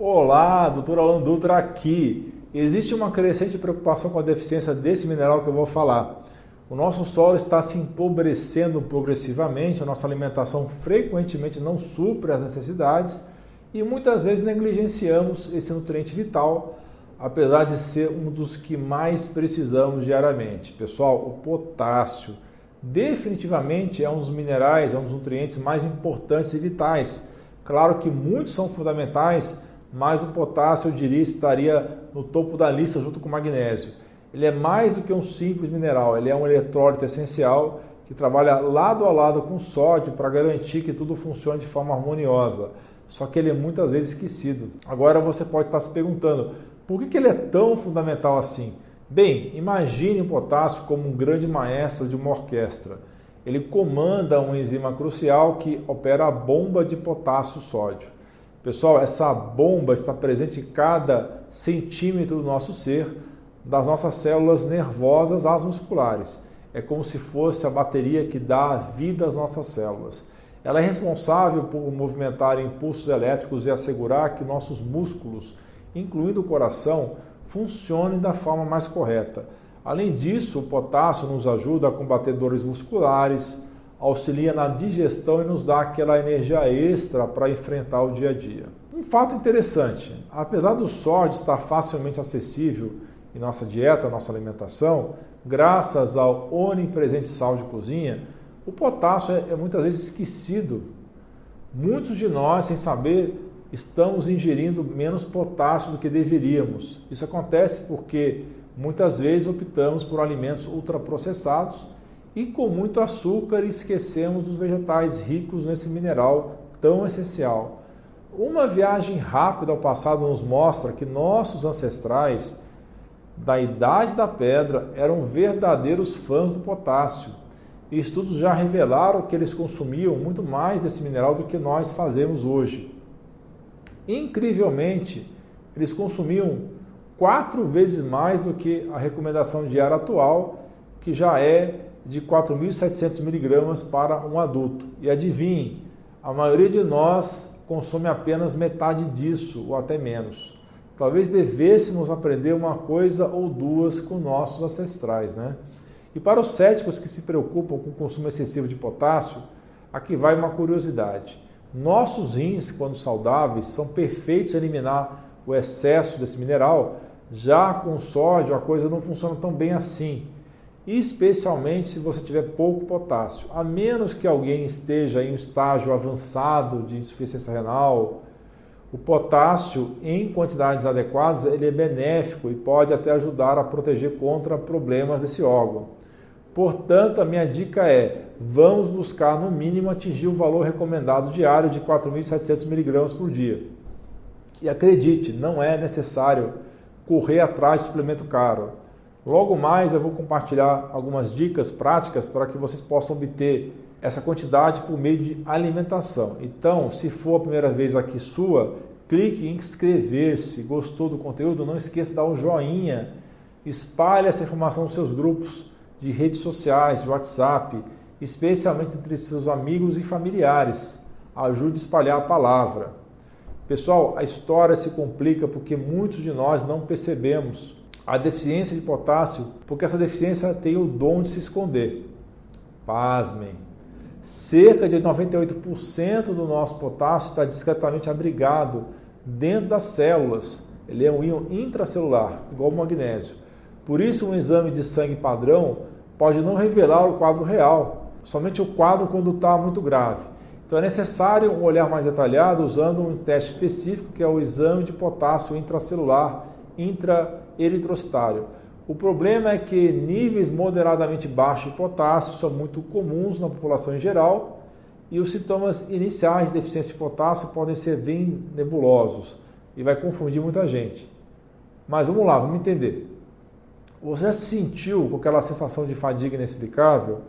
Olá, doutor Alan Dutra aqui. Existe uma crescente preocupação com a deficiência desse mineral que eu vou falar. O nosso solo está se empobrecendo progressivamente, a nossa alimentação frequentemente não supre as necessidades e muitas vezes negligenciamos esse nutriente vital, apesar de ser um dos que mais precisamos diariamente. Pessoal, o potássio definitivamente é um dos minerais, é um dos nutrientes mais importantes e vitais. Claro que muitos são fundamentais, mas o potássio, eu diria, estaria no topo da lista junto com o magnésio. Ele é mais do que um simples mineral, ele é um eletrólito essencial que trabalha lado a lado com o sódio para garantir que tudo funcione de forma harmoniosa. Só que ele é muitas vezes esquecido. Agora você pode estar se perguntando, por que, que ele é tão fundamental assim? Bem, imagine o potássio como um grande maestro de uma orquestra. Ele comanda uma enzima crucial que opera a bomba de potássio-sódio. Pessoal, essa bomba está presente em cada centímetro do nosso ser, das nossas células nervosas às musculares. É como se fosse a bateria que dá vida às nossas células. Ela é responsável por movimentar impulsos elétricos e assegurar que nossos músculos, incluindo o coração, funcionem da forma mais correta. Além disso, o potássio nos ajuda a combater dores musculares, auxilia na digestão e nos dá aquela energia extra para enfrentar o dia a dia. Um fato interessante: apesar do sódio estar facilmente acessível em nossa dieta, nossa alimentação, graças ao onipresente sal de cozinha, o potássio é, é muitas vezes esquecido. Muitos de nós, sem saber, estamos ingerindo menos potássio do que deveríamos. Isso acontece porque muitas vezes optamos por alimentos ultraprocessados e com muito açúcar esquecemos dos vegetais ricos nesse mineral tão essencial. Uma viagem rápida ao passado nos mostra que nossos ancestrais da idade da pedra eram verdadeiros fãs do potássio. E estudos já revelaram que eles consumiam muito mais desse mineral do que nós fazemos hoje. Incrivelmente, eles consumiam quatro vezes mais do que a recomendação diária atual, que já é de 4.700 miligramas para um adulto. E adivinhe, a maioria de nós consome apenas metade disso ou até menos. Talvez devêssemos aprender uma coisa ou duas com nossos ancestrais, né? E para os céticos que se preocupam com o consumo excessivo de potássio, aqui vai uma curiosidade. Nossos rins, quando saudáveis, são perfeitos em eliminar o excesso desse mineral, já com sódio a coisa não funciona tão bem assim, especialmente se você tiver pouco potássio, a menos que alguém esteja em um estágio avançado de insuficiência renal. O potássio, em quantidades adequadas, ele é benéfico e pode até ajudar a proteger contra problemas desse órgão. Portanto, a minha dica é: vamos buscar no mínimo atingir o valor recomendado diário de 4.700 mg por dia. E acredite, não é necessário correr atrás de suplemento caro. Logo mais eu vou compartilhar algumas dicas práticas para que vocês possam obter essa quantidade por meio de alimentação. Então, se for a primeira vez aqui sua, clique em inscrever-se. Gostou do conteúdo? Não esqueça de dar um joinha. Espalhe essa informação nos seus grupos de redes sociais, de WhatsApp, especialmente entre seus amigos e familiares. Ajude a espalhar a palavra. Pessoal, a história se complica porque muitos de nós não percebemos a deficiência de potássio, porque essa deficiência tem o dom de se esconder. Pasmem. Cerca de 98% do nosso potássio está discretamente abrigado dentro das células. Ele é um íon intracelular, igual o magnésio. Por isso, um exame de sangue padrão pode não revelar o quadro real, somente o quadro quando está muito grave. Então é necessário um olhar mais detalhado usando um teste específico que é o exame de potássio intracelular intraeritrocitário. O problema é que níveis moderadamente baixos de potássio são muito comuns na população em geral e os sintomas iniciais de deficiência de potássio podem ser bem nebulosos e vai confundir muita gente. Mas vamos lá, vamos entender. Você sentiu com aquela sensação de fadiga inexplicável?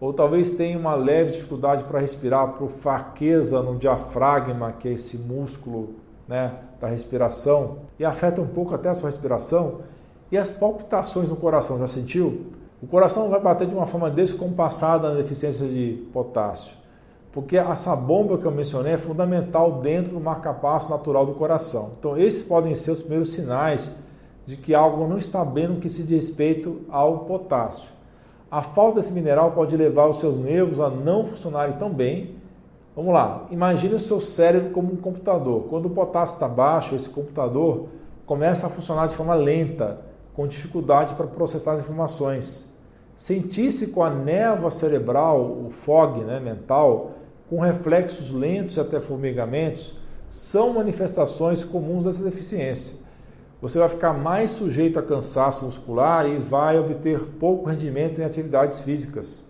Ou talvez tenha uma leve dificuldade para respirar por fraqueza no diafragma, que é esse músculo né, da respiração, e afeta um pouco até a sua respiração. E as palpitações no coração, já sentiu? O coração vai bater de uma forma descompassada na deficiência de potássio. porque essa bomba que eu mencionei é fundamental dentro do marcapasso natural do coração. Então, esses podem ser os primeiros sinais de que algo não está bem no que se diz respeito ao potássio. A falta desse mineral pode levar os seus nervos a não funcionarem tão bem. Vamos lá, imagine o seu cérebro como um computador. Quando o potássio está baixo, esse computador começa a funcionar de forma lenta, com dificuldade para processar as informações. Sentir-se com a névoa cerebral, o fog né, mental, com reflexos lentos e até formigamentos, são manifestações comuns dessa deficiência você vai ficar mais sujeito a cansaço muscular e vai obter pouco rendimento em atividades físicas.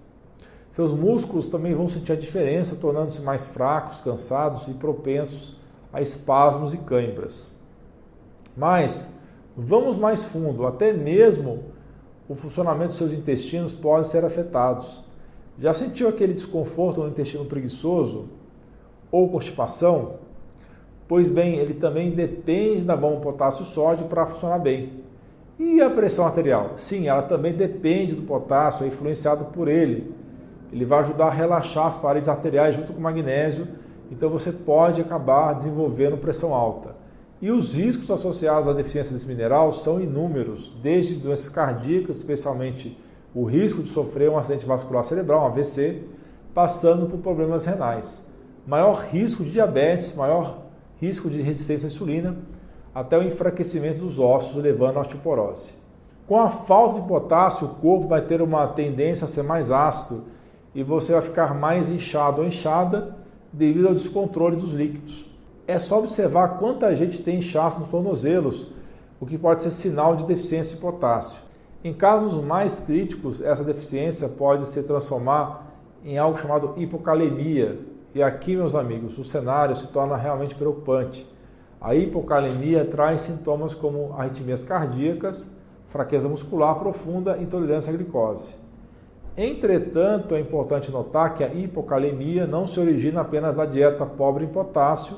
Seus músculos também vão sentir a diferença, tornando-se mais fracos, cansados e propensos a espasmos e cãibras. Mas vamos mais fundo, até mesmo o funcionamento dos seus intestinos pode ser afetados. Já sentiu aquele desconforto no intestino preguiçoso ou constipação? Pois bem, ele também depende da bomba potássio-sódio para funcionar bem. E a pressão arterial? Sim, ela também depende do potássio, é influenciado por ele. Ele vai ajudar a relaxar as paredes arteriais junto com o magnésio, então você pode acabar desenvolvendo pressão alta. E os riscos associados à deficiência desse mineral são inúmeros, desde doenças cardíacas, especialmente o risco de sofrer um acidente vascular cerebral, um AVC, passando por problemas renais. Maior risco de diabetes, maior risco de resistência à insulina, até o enfraquecimento dos ossos, levando à osteoporose. Com a falta de potássio, o corpo vai ter uma tendência a ser mais ácido e você vai ficar mais inchado ou inchada devido ao descontrole dos líquidos. É só observar quanta gente tem inchaço nos tornozelos, o que pode ser sinal de deficiência de potássio. Em casos mais críticos, essa deficiência pode se transformar em algo chamado hipocalemia, e aqui, meus amigos, o cenário se torna realmente preocupante. A hipocalemia traz sintomas como arritmias cardíacas, fraqueza muscular profunda e intolerância à glicose. Entretanto, é importante notar que a hipocalemia não se origina apenas da dieta pobre em potássio,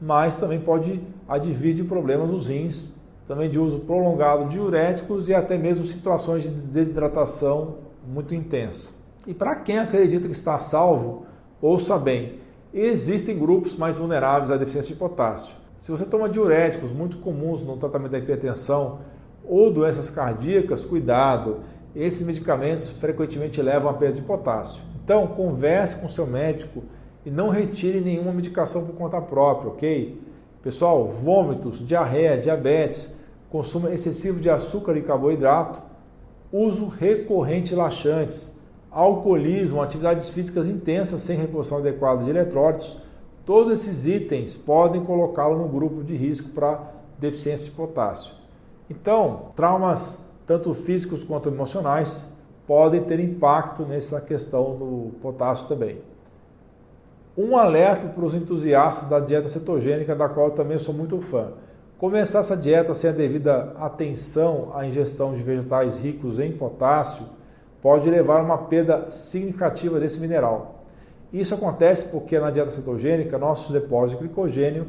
mas também pode advir de problemas nos rins, também de uso prolongado de diuréticos e até mesmo situações de desidratação muito intensa. E para quem acredita que está salvo, Ouça bem, existem grupos mais vulneráveis à deficiência de potássio. Se você toma diuréticos muito comuns no tratamento da hipertensão ou doenças cardíacas, cuidado. Esses medicamentos frequentemente levam a perda de potássio. Então, converse com seu médico e não retire nenhuma medicação por conta própria, ok? Pessoal, vômitos, diarreia, diabetes, consumo excessivo de açúcar e carboidrato, uso recorrente de laxantes, alcoolismo, atividades físicas intensas sem reposição adequada de eletrólitos, todos esses itens podem colocá-lo no grupo de risco para deficiência de potássio. Então, traumas tanto físicos quanto emocionais podem ter impacto nessa questão do potássio também. Um alerta para os entusiastas da dieta cetogênica, da qual eu também sou muito fã. Começar essa dieta sem a devida atenção à ingestão de vegetais ricos em potássio pode levar a uma perda significativa desse mineral. Isso acontece porque na dieta cetogênica nossos depósitos de glicogênio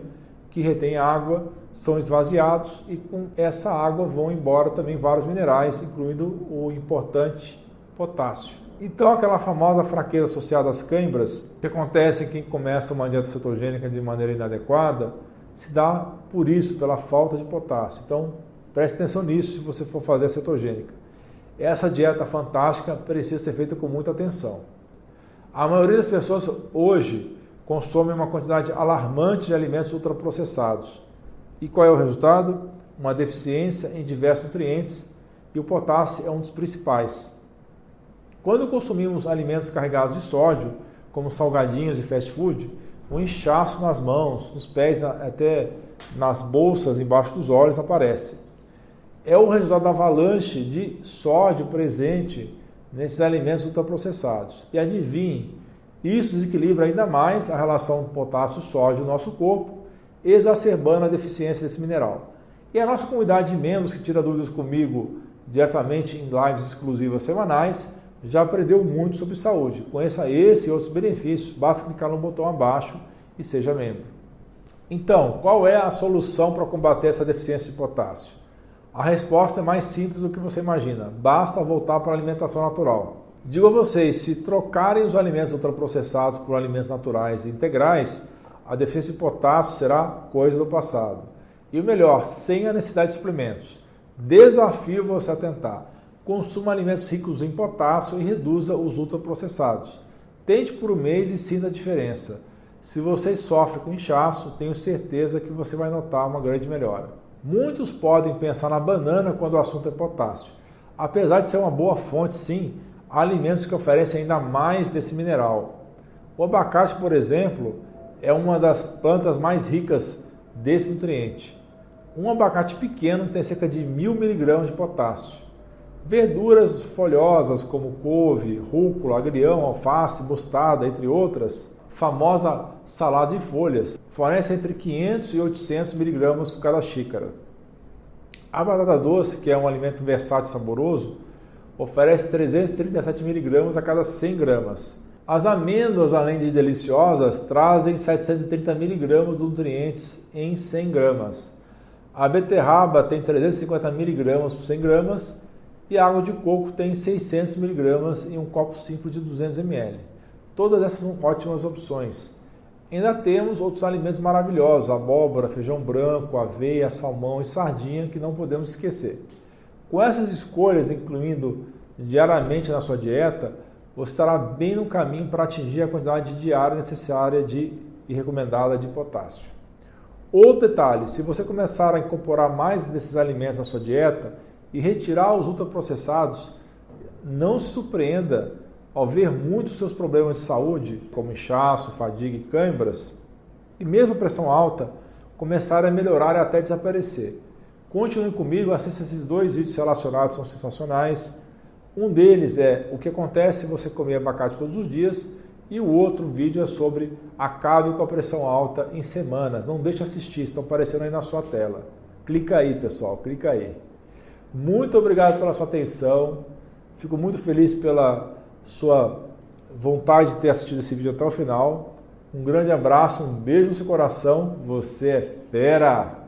que retém água são esvaziados e com essa água vão embora também vários minerais, incluindo o importante potássio. Então aquela famosa fraqueza associada às câimbras, que acontece em quem começa uma dieta cetogênica de maneira inadequada, se dá por isso, pela falta de potássio. Então preste atenção nisso se você for fazer a cetogênica. Essa dieta fantástica precisa ser feita com muita atenção. A maioria das pessoas hoje consome uma quantidade alarmante de alimentos ultraprocessados. E qual é o resultado? Uma deficiência em diversos nutrientes e o potássio é um dos principais. Quando consumimos alimentos carregados de sódio, como salgadinhos e fast food, um inchaço nas mãos, nos pés, até nas bolsas, embaixo dos olhos aparece é o resultado da avalanche de sódio presente nesses alimentos ultraprocessados. E adivinhe, isso desequilibra ainda mais a relação potássio-sódio no nosso corpo, exacerbando a deficiência desse mineral. E a nossa comunidade de membros que tira dúvidas comigo diretamente em lives exclusivas semanais já aprendeu muito sobre saúde. Conheça esse e outros benefícios, basta clicar no botão abaixo e seja membro. Então, qual é a solução para combater essa deficiência de potássio? A resposta é mais simples do que você imagina. Basta voltar para a alimentação natural. Digo a vocês, se trocarem os alimentos ultraprocessados por alimentos naturais e integrais, a deficiência de potássio será coisa do passado. E o melhor, sem a necessidade de suplementos. Desafio você a tentar. Consuma alimentos ricos em potássio e reduza os ultraprocessados. Tente por um mês e sinta a diferença. Se você sofre com inchaço, tenho certeza que você vai notar uma grande melhora. Muitos podem pensar na banana quando o assunto é potássio. Apesar de ser uma boa fonte, sim, alimentos que oferecem ainda mais desse mineral. O abacate, por exemplo, é uma das plantas mais ricas desse nutriente. Um abacate pequeno tem cerca de mil miligramas de potássio. Verduras folhosas como couve, rúcula, agrião, alface, mostarda, entre outras, famosa salada de folhas, fornece entre 500 e 800 miligramas por cada xícara. A batata doce, que é um alimento versátil e saboroso, oferece 337 miligramas a cada 100 gramas. As amêndoas, além de deliciosas, trazem 730 miligramas de nutrientes em 100 gramas. A beterraba tem 350 miligramas por 100 gramas e a água de coco tem 600 miligramas em um copo simples de 200 ml. Todas essas são ótimas opções. Ainda temos outros alimentos maravilhosos: abóbora, feijão branco, aveia, salmão e sardinha que não podemos esquecer. Com essas escolhas, incluindo diariamente na sua dieta, você estará bem no caminho para atingir a quantidade diária necessária de, e recomendada de potássio. Outro detalhe: se você começar a incorporar mais desses alimentos na sua dieta e retirar os ultraprocessados, não se surpreenda ao ver muitos seus problemas de saúde, como inchaço, fadiga e câimbras, e mesmo pressão alta, começarem a melhorar e até desaparecer. Continue comigo, assista esses dois vídeos relacionados, são sensacionais. Um deles é o que acontece se você comer abacate todos os dias e o outro vídeo é sobre acabe com a pressão alta em semanas. Não deixe assistir, estão aparecendo aí na sua tela. Clica aí, pessoal, clica aí. Muito obrigado pela sua atenção. Fico muito feliz pela sua vontade de ter assistido esse vídeo até o final. Um grande abraço, um beijo no seu coração. Você é fera!